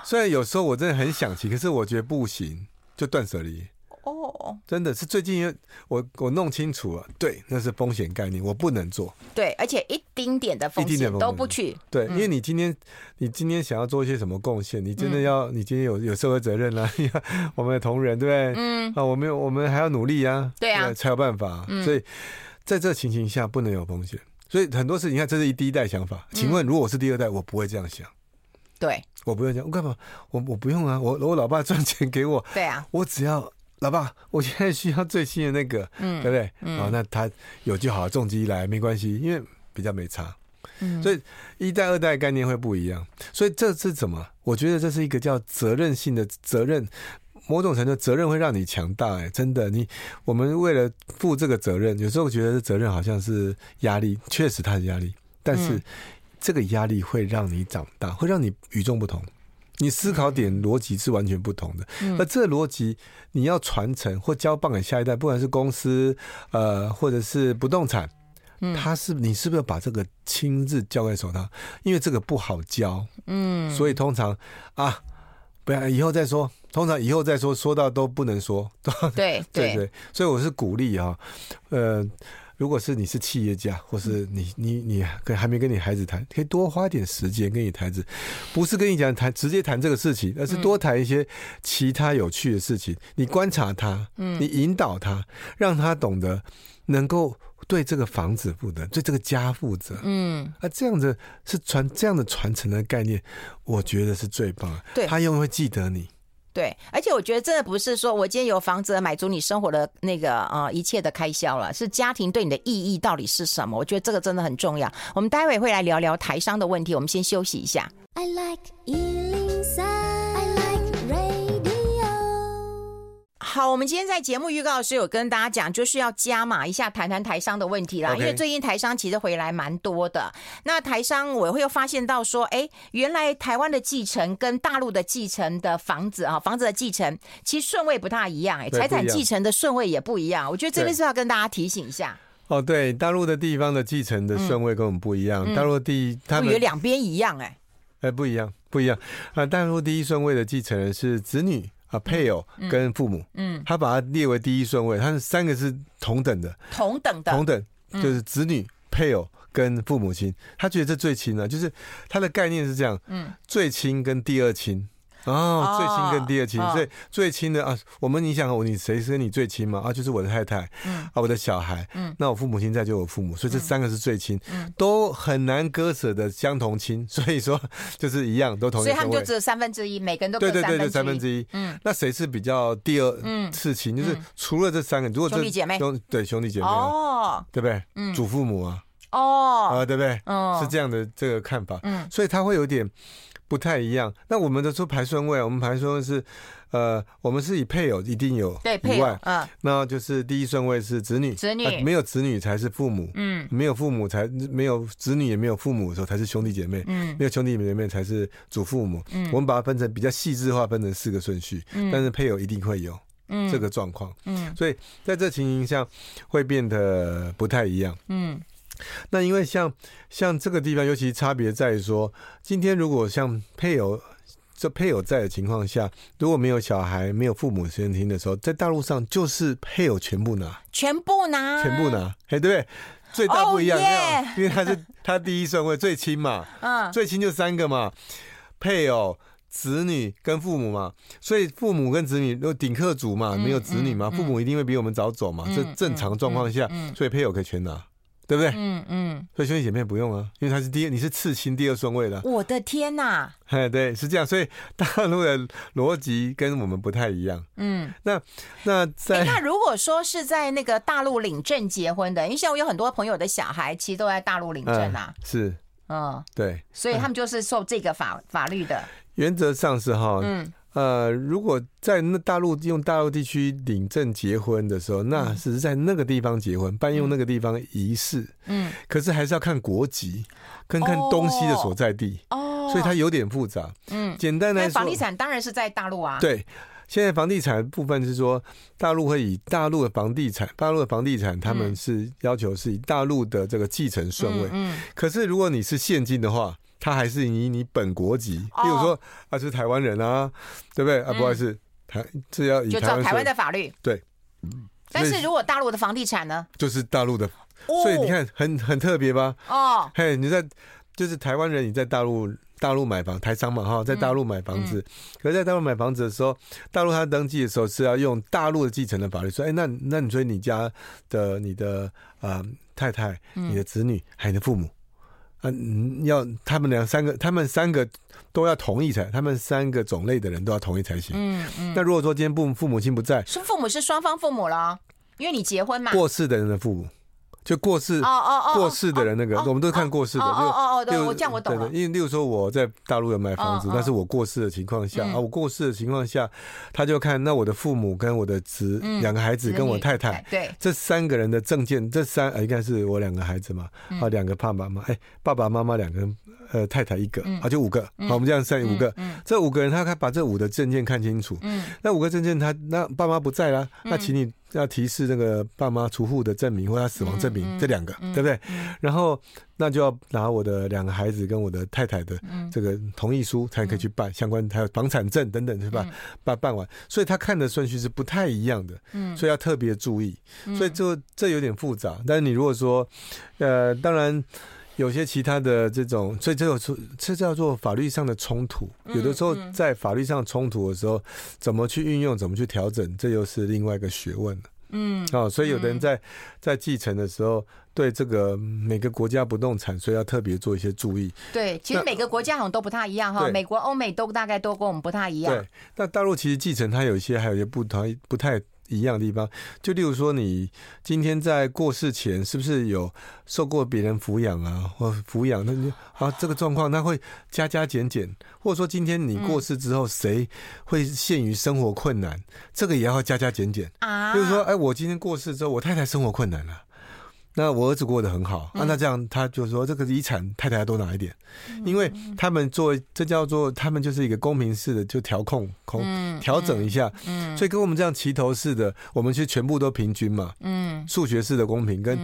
虽然有时候我真的很想骑，可是我觉得不行，就断舍离。哦，真的是最近我我弄清楚了，对，那是风险概念，我不能做。对，而且一丁点的风险都不去。对，因为你今天你今天想要做一些什么贡献，你真的要你今天有有社会责任啊，我们的同仁对不对？嗯啊，我们我们还要努力啊，对啊，才有办法。所以在这情形下不能有风险，所以很多事情，你看这是一第一代想法。请问如果我是第二代，我不会这样想。对，我不会这样，我干嘛？我我不用啊，我我老爸赚钱给我，对啊，我只要。老爸，我现在需要最新的那个，嗯，对不对？嗯，哦，那他有就好，重机来没关系，因为比较没差。嗯，所以一代、二代概念会不一样。所以这是怎么？我觉得这是一个叫责任性的责任，某种程度责任会让你强大。哎，真的，你我们为了负这个责任，有时候觉得这责任好像是压力，确实它是压力，但是这个压力会让你长大，会让你与众不同。你思考点逻辑是完全不同的，嗯、而这逻辑你要传承或交棒给下一代，不管是公司呃或者是不动产，嗯，他是你是不是要把这个亲自交给手上？因为这个不好教，嗯，所以通常啊，不要以后再说，通常以后再说，说到都不能说，对 对。对，所以我是鼓励啊，呃。如果是你是企业家，或是你你你跟还没跟你孩子谈，可以多花点时间跟你孩子，不是跟你讲谈直接谈这个事情，而是多谈一些其他有趣的事情。你观察他，嗯，你引导他，让他懂得能够对这个房子负责，对这个家负责，嗯，啊，这样子是传这样的传承的概念，我觉得是最棒的。对，他永远会记得你。对，而且我觉得真的不是说我今天有房子满足你生活的那个呃一切的开销了，是家庭对你的意义到底是什么？我觉得这个真的很重要。我们待会会来聊聊台商的问题，我们先休息一下。I like 好，我们今天在节目预告的时候有跟大家讲，就是要加码一下，谈谈台商的问题啦。Okay. 因为最近台商其实回来蛮多的。那台商我会又发现到说，哎，原来台湾的继承跟大陆的继承的房子啊，房子的继承其实顺位不太一样，哎，财产继承的顺位也不一样。我觉得这边是要跟大家提醒一下。哦，对，大陆的地方的继承的顺位跟我们不一样。嗯、大陆第一，他们以为两边一样哎、欸，哎、欸，不一样，不一样啊！大陆第一顺位的继承人是子女啊，配偶跟父母。嗯，他把它列为第一顺位，他是三个是同等的，同等的，同等就是子女、配偶跟父母亲。他觉得这最亲了，就是他的概念是这样，嗯，最亲跟第二亲。哦，最亲跟第二亲，哦、所以最亲的啊，我们你想我你谁是跟你最亲嘛？啊，就是我的太太，嗯，啊，我的小孩，嗯，那我父母亲在就我父母，所以这三个是最亲，嗯，都很难割舍的相同亲，所以说就是一样都同意。所以他们就只有三分之一，每个人都对对对对三分之一，嗯，那谁是比较第二次亲？就是除了这三个，如果兄弟姐妹。兄对兄弟姐妹哦，对不对？嗯，祖父母啊，哦，啊，对不对？哦，是这样的这个看法，嗯，所以他会有点。不太一样。那我们的说排顺位，我们排顺位是，呃，我们是以配偶一定有对配偶，嗯，那就是第一顺位是子女，子女、呃、没有子女才是父母，嗯，没有父母才没有子女也没有父母的时候才是兄弟姐妹，嗯，没有兄弟姐妹才是祖父母，嗯，我们把它分成比较细致化，分成四个顺序，嗯，但是配偶一定会有，嗯，这个状况，嗯，所以在这情形下会变得不太一样，嗯。那因为像像这个地方，尤其差别在于说，今天如果像配偶这配偶在的情况下，如果没有小孩、没有父母先听的时候，在大陆上就是配偶全部拿，全部拿，全部拿，哎，对不对？最大不一样，因为他是他第一顺位最亲嘛，嗯，最亲就三个嘛，配偶、子女跟父母嘛，所以父母跟子女都顶客族嘛，没有子女嘛，父母一定会比我们早走嘛，这正常状况下，所以配偶可以全拿。对不对？嗯嗯，所以兄弟姐妹不用啊，因为他是第一，你是次亲第二顺位的。我的天哪！哎，对，是这样，所以大陆的逻辑跟我们不太一样。嗯，那那在那如果说是在那个大陆领证结婚的，因为像我有很多朋友的小孩，其实都在大陆领证啊。是，嗯，对，所以他们就是受这个法法律的。原则上是哈，嗯。呃，如果在那大陆用大陆地区领证结婚的时候，那是在那个地方结婚，办用那个地方仪式。嗯，可是还是要看国籍，跟看东西的所在地。哦，所以它有点复杂。嗯，简单来说，房地产当然是在大陆啊。对，现在房地产部分是说，大陆会以大陆的房地产，大陆的房地产他们是要求是以大陆的这个继承顺位。嗯，可是如果你是现金的话。他还是以你本国籍，比如说啊，是台湾人啊，对不对啊？不好意思，台这要以就照台湾的法律对。但是如果大陆的房地产呢？就是大陆的，所以你看很很特别吧？哦，嘿，你在就是台湾人，你在大陆大陆买房，台商嘛哈，在大陆买房子，可是在大陆买房子的时候，大陆他登记的时候是要用大陆的继承的法律说，哎，那那你说你家的你的啊太太、你的子女还有你的父母。嗯，要他们两三个，他们三个都要同意才，他们三个种类的人都要同意才行。嗯嗯。那如果说今天父父母亲不在，是父母是双方父母了，因为你结婚嘛。过世的人的父母。就过世哦哦哦，过世的人那个，我们都是看过世的。哦哦哦，对，我这样我懂了。因为例如说我在大陆有买房子，但是我过世的情况下啊，我过世的情况下，他就看那我的父母跟我的子两个孩子跟我太太，对，这三个人的证件，这三应该是我两个孩子嘛，啊，两个爸爸妈妈，哎，爸爸妈妈两个，呃，太太一个，啊，就五个，好，我们这样算五个，这五个人他他把这五的证件看清楚，那五个证件他那爸妈不在了，那请你。要提示那个爸妈出户的证明或他死亡证明，这两个，嗯、对不对？嗯、然后那就要拿我的两个孩子跟我的太太的这个同意书才可以去办相关，还有房产证等等，是吧？办办完，所以他看的顺序是不太一样的，所以要特别注意。所以就这有点复杂，但是你如果说，呃，当然。有些其他的这种，所以这种这叫做法律上的冲突。有的时候在法律上冲突的时候，怎么去运用，怎么去调整，这又是另外一个学问了。嗯，哦，所以有的人在在继承的时候，对这个每个国家不动产，所以要特别做一些注意。对，其实每个国家好像都不太一样哈。美国、欧美都大概都跟我们不太一样。对，那大陆其实继承它有一些还有一些不同，不太。一样的地方，就例如说，你今天在过世前是不是有受过别人抚养啊，或抚养？那你啊，这个状况那会加加减减，或者说今天你过世之后，谁会陷于生活困难，这个也要加加减减啊。就是说，哎，我今天过世之后，我太太生活困难了，那我儿子过得很好，嗯、啊，那这样他就说这个遗产太太要多拿一点，嗯、因为他们做这叫做他们就是一个公平式的就调控控调整一下，嗯，所以跟我们这样齐头式的，我们是全部都平均嘛，嗯，数学式的公平跟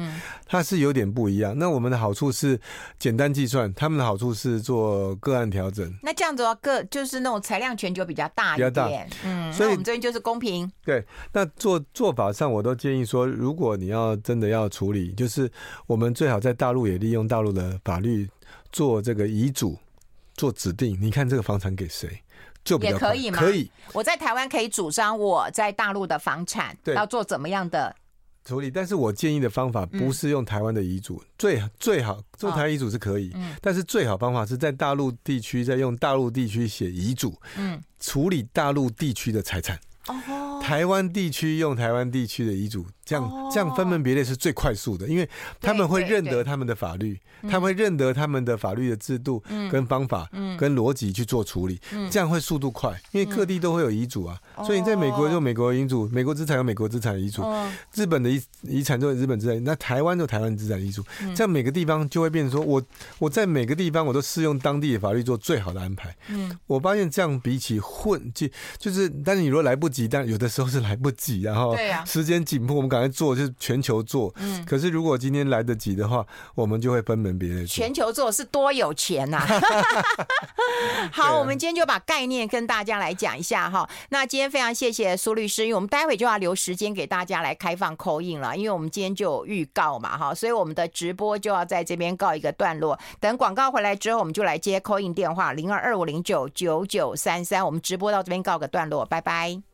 它是有点不一样。那我们的好处是简单计算，他们的好处是做个案调整。那这样子的话，个就是那种裁量权就比较大一点，比较大，嗯，所以我们这边就是公平。对，那做做法上，我都建议说，如果你要真的要处理。就是我们最好在大陆也利用大陆的法律做这个遗嘱，做指定。你看这个房产给谁，就比较可以吗？可以。我在台湾可以主张我在大陆的房产要做怎么样的处理，但是我建议的方法不是用台湾的遗嘱，嗯、最最好做台湾遗嘱是可以，哦嗯、但是最好方法是在大陆地区再用大陆地区写遗嘱，嗯，处理大陆地区的财产。哦，台湾地区用台湾地区的遗嘱。这样这样分门别类是最快速的，因为他们会认得他们的法律，他们会认得他们的法律的制度跟方法跟逻辑去做处理，这样会速度快。因为各地都会有遗嘱啊，所以你在美国就美国遗嘱，美国资产有美国资产遗嘱，日本的遗遗产就有日本资产，那台湾就台湾资产遗嘱，这样每个地方就会变成说我我在每个地方我都适用当地的法律做最好的安排。嗯，我发现这样比起混就就是，但是你如果来不及，但有的时候是来不及，然后时间紧迫，我们赶。来做就是全球做，嗯，可是如果今天来得及的话，我们就会分门别类。全球做是多有钱呐！好，我们今天就把概念跟大家来讲一下哈。那今天非常谢谢苏律师，因为我们待会就要留时间给大家来开放 call in 了，因为我们今天就有预告嘛哈，所以我们的直播就要在这边告一个段落。等广告回来之后，我们就来接 call in 电话零二二五零九九九三三。我们直播到这边告个段落，拜拜。